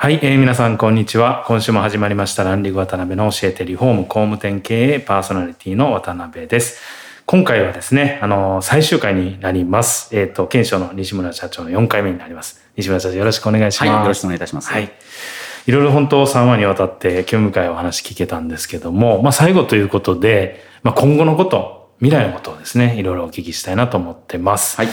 はい、えー、皆さんこんにちは。今週も始まりましたランリグ渡辺の教えてリフォーム工務店経営パーソナリティの渡辺です。今回はですね、あの、最終回になります。えっ、と、検証の西村社長の4回目になります。西村社長よろしくお願いします。はい、よろしくお願いいたします。はい。いろいろ本当3話にわたって興味深いお話聞けたんですけども、まあ最後ということで、まあ今後のこと、未来のことをですね、いろいろお聞きしたいなと思ってます。はい。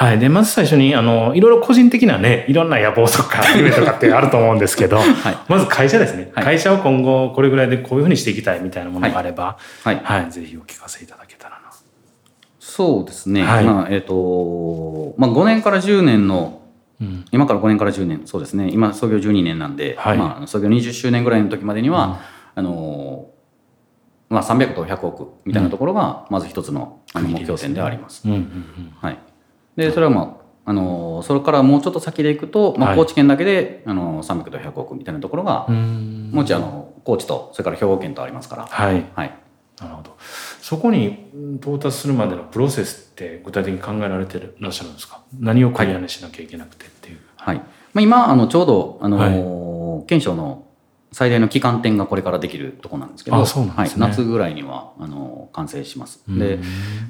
はい。で、まず最初に、あの、いろいろ個人的なね、いろんな野望とか、夢とかってあると思うんですけど、まず会社ですね、はい会社を今後これぐらいでこういうふうにしていきたいみたいなものがあれば、はいはい。ぜひお聞かせいただけたらな。そうですね。はいまあ、えっ、と、まあ、5年から10年の、うん。今から5年から10年、そうですね。今、創業12年なんで、はいまあ、創業20周年ぐらいの時までには、あの、まあ、300と100億みたいなところが、まず一つの目標点ではあります。うんうんうん。はい。で、それはまあ、あのそれからもうちょっと先でいくと、まあ、はい。高知県だけで、あの300と100億みたいなところが、もうちあの高知とそれから兵庫県とありますから、はい。はい、なるほど。そこにうん到達するまでのプロセスって具体的に考えられてらっしゃるんですか？何をクリアにしなきゃいけなくてっていう。はい。まあ、今あのちょうどあの、県庁の最大の旗艦店がこれからできるところなんですけど夏ぐらいにはあの完成します。うん。で、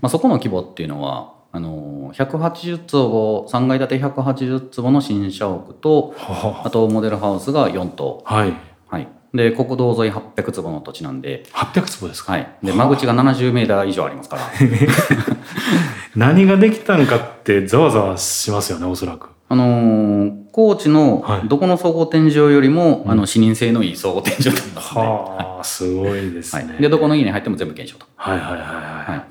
まあ、そこの規模っていうのはあの180坪3階建て180坪の新社屋とはあとモデルハウスが4棟、あはい。はい、で国道沿い800坪の土地なんで,、800坪ですか、はい、で間口が70メーター以上ありますから。何ができたのかってざわざわしますよね、おそらく。あのー高知のはいどこの総合展示場よりも、あの視認性のいい総合展示場となりますね。はあ、すごいですね。はい、でどこの家に入っても全部検証と。はいはいはいははい。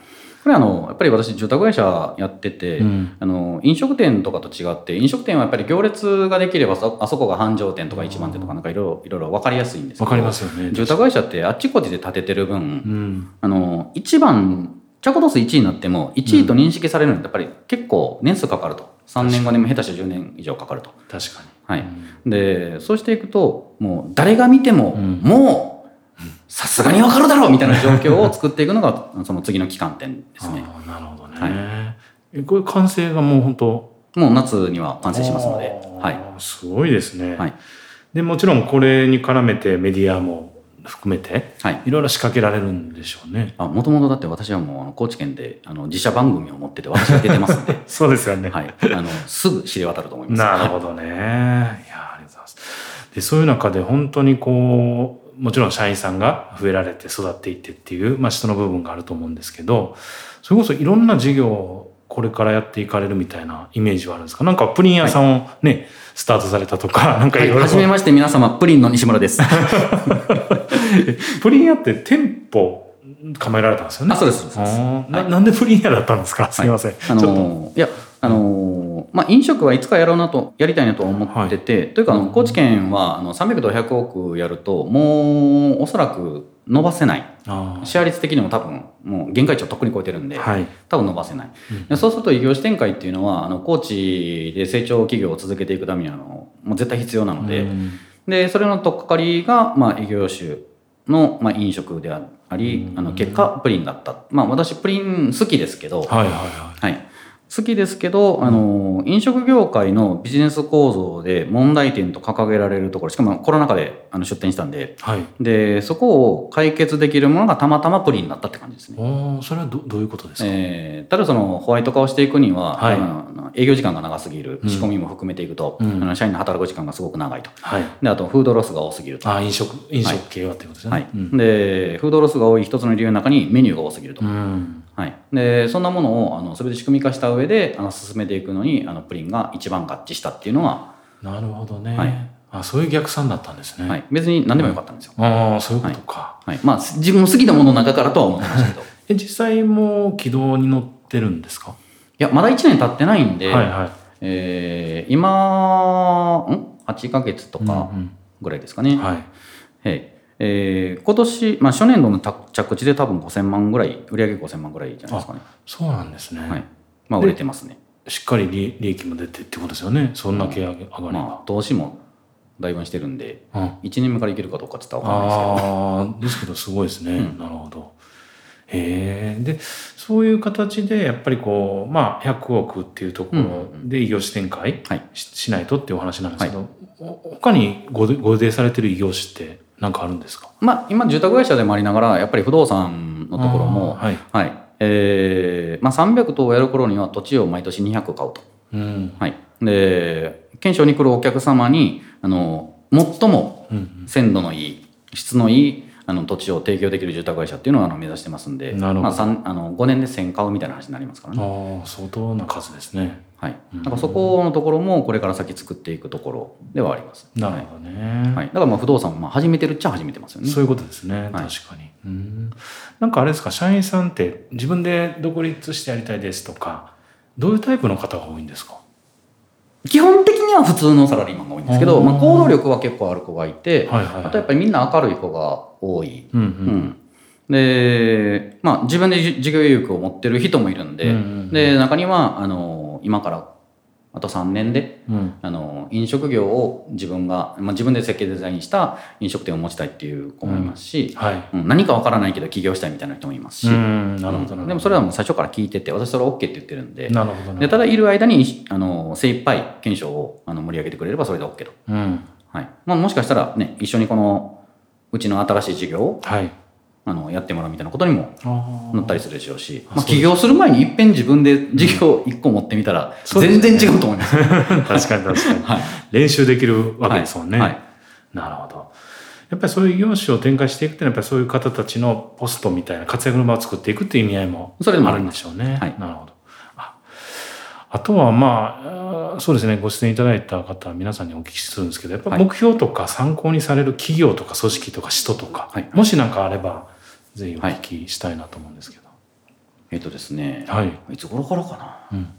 い、これあのやっぱり私住宅会社やってて、うんあの飲食店とかと違って飲食店はやっぱり行列ができればそあそこが繁盛店とか一番店とかなんかいろいろいろいろ分かりやすいんですけどわかりますよね。住宅会社ってあっちこっちで建ててる分、うん。あの一番着度数1位になっても1位と認識されるのってやっぱり結構年数かかると3年後にも下手して10年以上かかると。確かに。はい、でそうしていくともう誰が見ても、んもうさすがにわかるだろうみたいな状況を作っていくのが その次の期間点ですねなるほどね。はいえこれ完成がもう本当もう夏には完成しますので、あはい、ーすごいですね。はいでもちろんこれに絡めてメディアも含めてはいいろいろ仕掛けられるんでしょうね。あもともとだって私はもうあの高知県であの自社番組を持ってて私が出てますんで、そうですよね。はい、あのすぐ知れ渡ると思いますなるほどね。いや、ありがとうございます。で、そういう中で本当にこう、もちろん社員さんが増えられて育っていってっていう、まあ人の部分があると思うんですけど、それこそいろんな事業をこれからやっていかれるみたいなイメージはあるんですか？なんかプリン屋さんをね、スタートされたとか、なんかいろいろ。はじめまして皆様プリンの西村です プリン屋って店舗構えられたんですよね？あそうですそうですあーなはいなんでプリン屋だったんですか？すみません。あちょっと。のいやあのまあ飲食はいつかやろうなとやりたいなと思ってて、というかあの高知県はあの300と100億やるともうおそらく伸ばせない。あシェア率的にも多分もう限界値をとっくに超えてるんで、ーはい。多分伸ばせない、でそうすると異業種展開っていうのはあの高知で成長企業を続けていくためにはあのもう絶対必要なので,、うん。でそれの取っかかりが、まあ、異業種の、まあ、飲食であありあの結果プリンだった。まあ私プリン好きですけど、はいはいははい、好きですけどあの飲食業界のビジネス構造で問題点と掲げられるところしかもコロナ禍であの出店したんで。いはい。でそこを解決できるものがたまたまプリンだったって感じですね。それはどどういうことですか、えー、ただそのホワイト化をしていくには、はい。あの営業時間が長すぎる。うん。仕込みも含めていくと、うん。あの社員の働く時間がすごく長いと。はい。であとフードロスが多すぎると、あ飲食飲食系はっていうことですよはい。ね、うん。でフードロスが多い一つの理由の中にメニューが多すぎると、うんはい、でそんなものをあの全て仕組み化した上であの進めていくのにあのプリンが一番合致したっていうのが、なるほどね、はい。あそういう逆算だったんですね、はい、別に何でもよかったんですよ、ああそういうことか、はい。まあ、自分の好きなものの中からとは思ってましたけど。い え実際もう軌道に乗ってるんですか？やまだ1年経ってないんで、はいはい。えー今ん？8ヶ月とかうんぐらいですかね、うんはい。はい。えー今年、まあ、初年度の着着地で多分5000万ぐらい売上5000万ぐらいじゃないですかね。そうなんですね、はい。まあ売れてますね。しっかり利利益も出てってことですよね。そんな毛上がりが、まあ投資もだいぶしてるんでうん。1年目からいけるかどうかって言ったら分かんないですけど。ああですけどすごいですね、うん。なるほど。へえでそういう形でやっぱりこうまあ100億っていうところで異業種展開はい。ししないとっていうお話なんですけど、お他にごでご予定されてる異業種って何かあるんですか？まあ今住宅会社でもありながらやっぱり不動産のところもはい、はい。えーまあ、300棟をやる頃には土地を毎年200買うと、うん。はい、で検証に来るお客様にあの最もうん鮮度のいい質のいいあの土地を提供できる住宅会社っていうのをあの目指してますんでなるほど。まあ、三あの5年で1000買うみたいな話になりますからね、ああ相当な数ですねはい、うん。だからそこのところもこれから先作っていくところではあります、なるほどね、はい、だからまあ不動産もまあ始めてるっちゃ始めてますよね。そういうことですね、確かに。うん。なんかあれですか社員さんって自分で独立してやりたいですとかどういうタイプの方が多いんですか？基本的には普通のサラリーマンが多いんですけど、まあ、行動力は結構ある子がいて、はいはいはい。あとやっぱりみんな明るい子が多い、うんううん。んで、まあ、自分でじ事業意欲を持ってる人もいるんで,、うんうんうん。で中にはあの今からあと3年でうん。あの飲食業を自分が、まあ、自分で設計デザインした飲食店を持ちたいっていう子もいますし、はい。うん何かわからないけど起業したいみたいな人もいますし、でもそれはもう最初から聞いてて私それは OK って言ってるんでなるほどねでただいる間にあの精一杯検証をあの盛り上げてくれればそれで OK と、うん。はい。まあ、もしかしたらね一緒にこのうちの新しい事業をはいあのやってもらうみたいなことにもあなったりするでしょうし、あまあ、起業する前にいっぺん自分で事業1個持ってみたら全然違うと思います。確かに確かに、はい。練習できるわけですもんね、はい。はい。なるほど。やっぱりそういう業種を展開していくっていうのはやっぱりそういう方たちのポストみたいな活躍の場を作っていくっていう意味合いもそれでもあるんでしょうね。はい。なるほど。ああとはまあそうですねご出演いただいた方皆さんにお聞きするんですけどやっぱはい。目標とか参考にされる企業とか組織とか人とか、はい。もし何かあればぜひお聞きしたいなと思うんですけど。えっとですね、はい、いつ頃からかな？うん。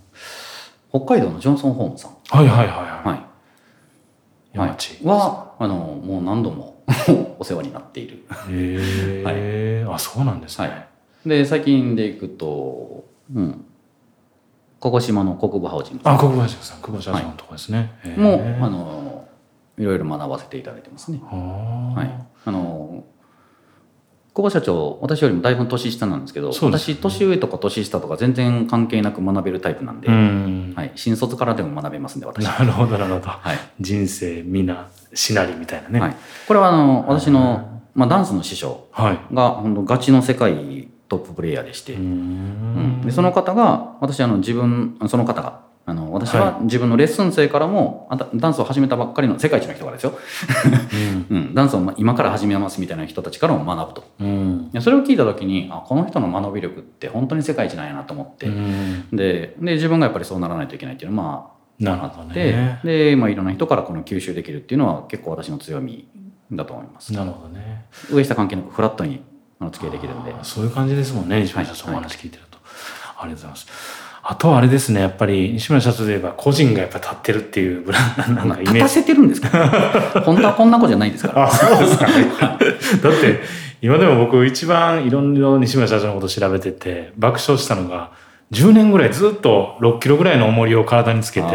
北海道のジョンソン・ホームさん、はいはいはいはい。はい。はあのもう何度も お世話になっている、へえ、あそうなんですね。はい、で最近でいくと、うん、鹿児島の国部ハウジングあ、国分社長さん、国分社長のとこですね。へーもあのいろいろ学ばせていただいてますね。ははい、あの久保社長私よりもだいぶ年下なんですけどそうです私年上とか年下とか全然関係なく学べるタイプなんで、うん。はい、新卒からでも学べますんで私。なるほど、なるほど。はい人生、皆、しなりみたいなね。はい、これはあの私の、まあ、ダンスの師匠はい。が本当ガチの世界トッププレイヤーでして、ううん。んでその方が私あの自分その方があの私は自分のレッスン生からもあたダンスを始めたばっかりの世界一の人からですよ、うん、ダンスをま今から始めますみたいな人たちからも学ぶと。うん。それを聞いた時にあこの人の学び力って本当に世界一なんやなと思って、うん。でで自分がやっぱりそうならないといけないっていうのはまあなるほどね。で、まあ、いろんな人からこの吸収できるっていうのは結構私の強みだと思います。なるほどね。上下関係なくフラットにあの付き合いできるんでそういう感じですもんね、西村社長はいのお話聞いてると。ありがとうございます。あとはあれですね、やっぱり西村社長で言えば個人がやっぱ立ってるっていうブランドなんまあかイメージ。立たせてるんですけど 本当はこんな子じゃないですからあ、そうですかね。だって、今でも僕一番いろんな西村社長のこと調べてて、爆笑したのが、10年ぐらいずっと6キロぐらいの重りを体につけて、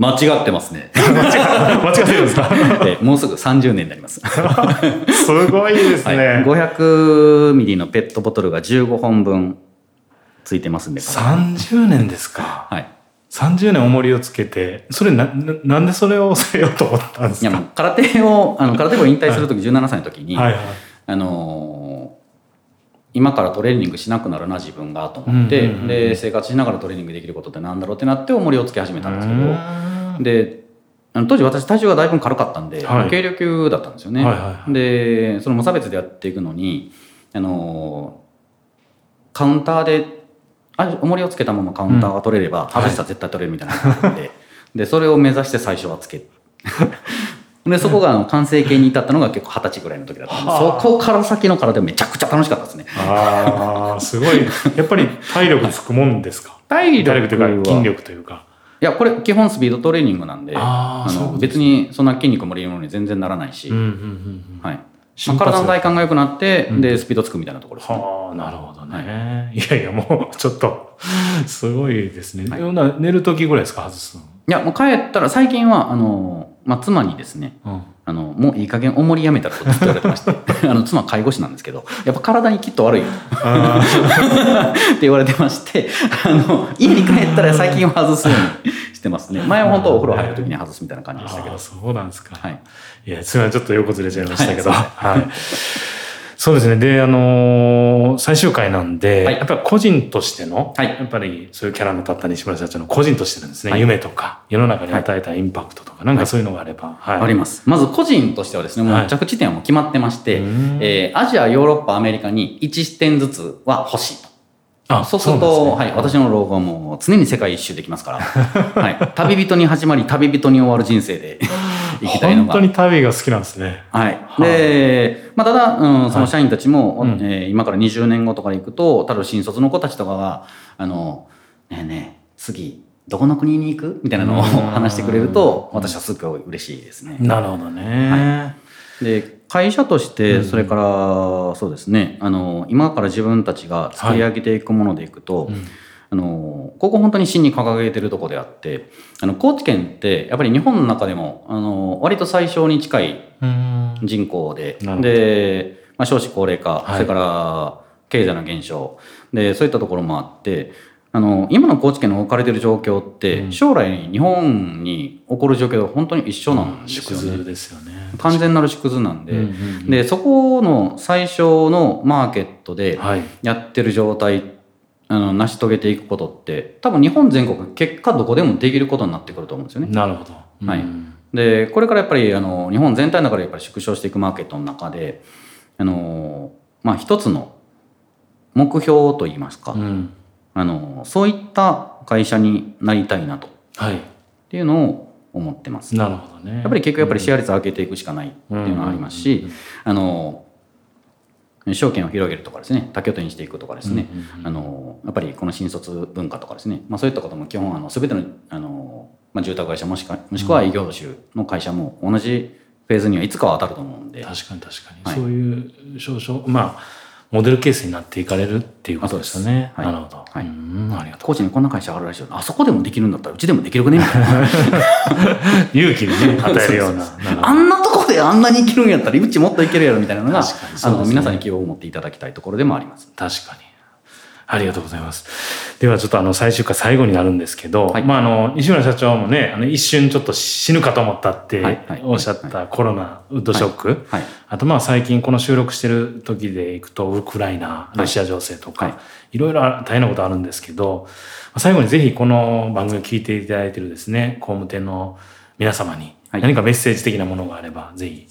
間違ってますね。間違ってるんですか？えもうすぐ30年になります。すごいですね。はい、500ミリのペットボトルが15本分ついてますんで。30年ですか？はい。30年重りをつけて、それな、ななんでそれをされようと思ったんですか？いやもう空手を、あの空手部を引退するとき17歳の時に、はいはい。あのー今からトレーニングしなくなるな自分がと思って、うんうんうんうん。で生活しながらトレーニングできることってなんだろうってなって重りをつけ始めたんですけうどで当時私体重がだいぶ軽かったんで、はい。軽量級だったんですよね、はいはいはいでその無差別でやっていくのにあのーカウンターであ重りをつけたままカウンターが取れれば、外したら絶対取れるみたいなのがあって、でそれを目指して最初はつけでそこがあの完成形に至ったのが結構二十歳ぐらいの時だったんで、はあそこから先の空手めちゃくちゃ楽しかったですね ああ、すごい。やっぱり体力つくもんですか？体体力というか筋い力というか。やこれ基本スピードトレーニングなんであの別にそんな筋肉もりるのに全然ならないし、うんうんうんうん。はい体の体幹が良くなって、うんでスピードつくみたいなところですねはあ、なるほどね。いやいや、もうちょっと、すごいですね。はい寝る時ぐらいですか、外すの？いやもう帰ったら最近はあの、まあ、妻にですねうん。あのもういい加減重りやめたらとずっと言われてまして あの妻介護士なんですけどやっぱ体にきっと悪いよあ って言われてましてあの家に帰ったら最近は外すようにしてますね前は本当お風呂入る時に外すみたいな感じでしたけどそうなんですか。はい、いや、それはちょっと横ずれちゃいましたけど。はいはい。そうですね。で、あのー最終回なんで、はい。やっぱり個人としての、はい。やっぱりそういうキャラの立った西村社長の個人としてのですね、はい。夢とか、世の中に与えたインパクトとか、なんかそういうのがあれば、はい。あります。まず個人としてはですねもはい。う着地点はもう決まってまして、うん。えーアジアヨーロッパアメリカに1点ずつは欲しいとあそうするとね。はい、私の老後はもう常に世界一周できますから、はい、旅人に始まり旅人に終わる人生で生きたいのが。本当に旅が好きなんですね。はい。で、まあ、ただ、うん、その社員たちも、うん。えー今から20年後とかで行くと、例えば新卒の子たちとかが、あの、ねえねえ、次、どこの国に行く？みたいなのをうん。話してくれると、私はすごい嬉しいですね。なるほどね。で、会社としうんて、それから、そうですね、あの、今から自分たちが作り上げていくものでいくと、うん。あのここ本当に真に掲げてるとこであってあの高知県ってやっぱり日本の中でもあの割と最小に近いうん。人口でで、まあ、少子高齢化、はい。それから経済の減少でそういったところもあってあの今の高知県の置かれてる状況って、うん。将来日本に起こる状況と本当に一緒なんです縮よね。図ですよね。完全なる縮図なんで、うんうんうんでそこの最小のマーケットではい。やってる状態あの成し遂げていくことって多分日本全国結果どこでもできることになってくると思うんですよね。なるほど。はいうんでこれからやっぱりあの日本全体の中でやっぱり縮小していくマーケットの中であの、まあ、一つの目標といいますか、うん。あのそういった会社になりたいなとっはい。ていうのを思ってます。やなるほどね。っぱり結局やっぱりシェア率を上げていくしかないっていうのがありますうんしあの証券を広げるとかですね多拠点にしていくとかですね、あのやっぱりこの新卒文化とかですね、まあ、そういったことも基本あの全てのあの、まあ、住宅会社もしくはもしくは異業種の会社も同じフェーズにはいつかは当たると思うんで、確かに確かに、はい。そういう少々まあモデルケースになっていかれるっていうことですよね。はいなるほど。はいうんありがとう。高知にこんな会社あるらしいよあそこでもできるんだったらうちでもできるくねみたいな 勇気にね 与えるような。あんなとこであんなに生きるんやったらうちもっといけるやろみたいなのが、確かにあの皆さんに希望を持っていただきたいところでもあります。確かに。ありがとうございます。ではちょっとあの最終回最後になるんですけど、はい。まああの西村社長もね、あの一瞬ちょっと死ぬかと思ったっておっしゃったコロナウッドショック、はい。あとまあ最近この収録してる時でいくとウクライナ、ロシア情勢とか、はい。い、ろいろ大変なことあるんですけど、最後にぜひこの番組を聞いていただいてるですね、工務店の皆様にはい。何かメッセージ的なものがあれば、ぜひ、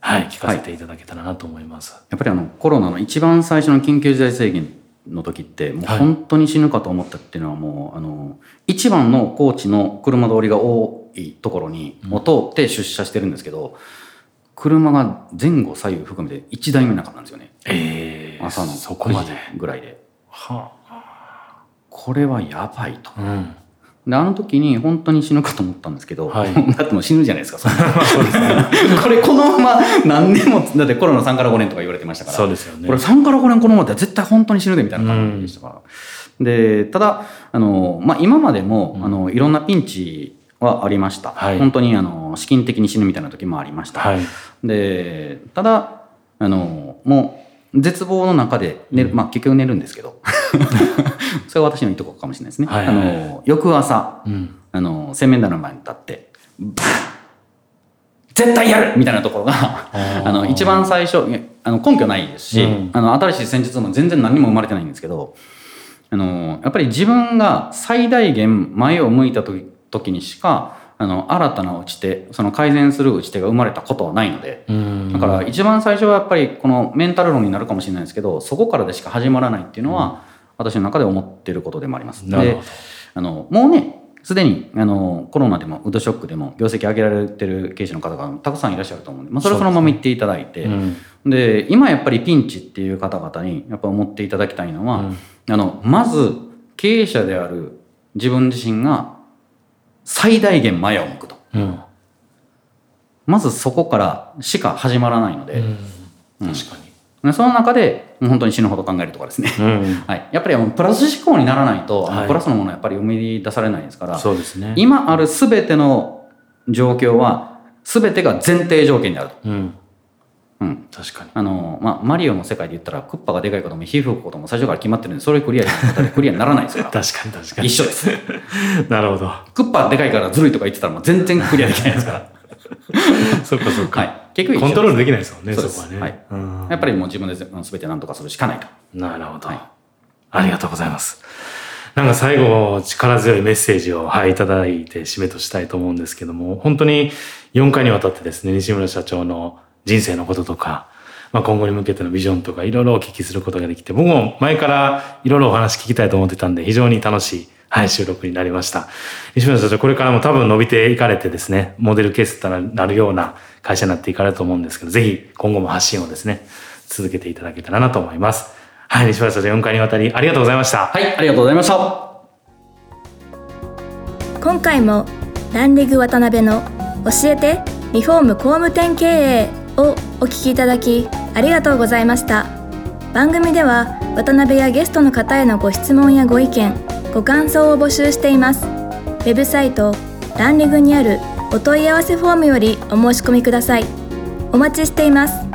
はい、聞かせていただけたらなと思います。やっぱりあのコロナの一番最初の緊急事態宣言の時ってもうはい本当に死ぬかと思ったっていうのはもうあの一番の高知の車通りが多いところにを通って出社してるんですけど、車が前後左右含めて1台目なかったんですよねええ朝のそこまで。9時ぐらいではこれはやばいとあ、うん。であの時に本当に死ぬかと思ったんですけど、はい。だってもう死ぬじゃないですかそんな。これこのまま何年もだってコロナ3から5年とか言われてましたから。そうですよね。これ3から5年このままでは絶対本当に死ぬでみたいな感じでしたから、でただあの、まあ、今までも、あのいろんなピンチはありました、はい。本当にあの資金的に死ぬみたいな時もありました、はい。でただあのもう絶望の中で寝る、まあ結局寝るんですけど それは私のいいとこかもしれないですね、はい。はいはいあの翌朝うん。あの洗面台の前に立って絶対やるみたいなところがー。あの一番最初あの根拠ないですし、うん。あの新しい戦術も全然何にも生まれてないんですけどあのやっぱり自分が最大限前を向いた時時にしかあの新たな打ち手その改善する打ち手が生まれたことはないので。うん。だから一番最初はやっぱりこのメンタル論になるかもしれないですけどそこからでしか始まらないっていうのは私の中で思ってることでもあります。であのもうねすでにあのコロナでもウッドショックでも業績上げられてる経営者の方がたくさんいらっしゃると思うんで、まあ、それはそのまま言っていただいてうん。で今やっぱりピンチっていう方々にやっぱ思っていただきたいのは、あのまず経営者である自分自身が最大限前を向くと。うん。まずそこからしか始まらないので、うん。確かでその中で本当に死ぬほど考えるとかですね、にうん。はい、やっぱりプラス思考にならないと、はい。プラスのものはやっぱり生み出されないですから。そうですね。今ある全ての状況は全てが前提条件であると。うん。うん。確かに。あのまあ、マリオの世界で言ったらクッパがでかいことも皮膚吹くことも最初から決まってるんでそれクリアになったらクリアにならないですから。確かに確かに。一緒です。なるほど。クッパでかいからずるいとか言ってたらもう全然クリアできないですから。そっかそっか。はい結局コントロールできないですもんねそこはね。はい。うん。やっぱりもう自分で全て何とかするしかないとなるほど、はい。ありがとうございます。なんか最後、力強いメッセージを、はい、いただいて締めとしたいと思うんですけども、本当に4回にわたってですね、西村社長の人生のこととか、まあ、今後に向けてのビジョンとか、いろいろお聞きすることができて、僕も前からいろいろお話聞きたいと思ってたんで、非常に楽しい、はい、収録になりました。西村社長、これからも多分伸びていかれてですね、モデルケースとなるような会社になっていかれると思うんですけど、ぜひ今後も発信をですね、続けていただけたらなと思います。はい、西村社長4回にわたりありがとうございました。はいありがとうございました今回もランリグ渡辺の教えてリフォーム工務店経営をお聞きいただきありがとうございました番組では渡辺やゲストの方へのご質問やご意見ご感想を募集しています。ウェブサイトランリグにあるお問い合わせフォームよりお申し込みください。お待ちしています。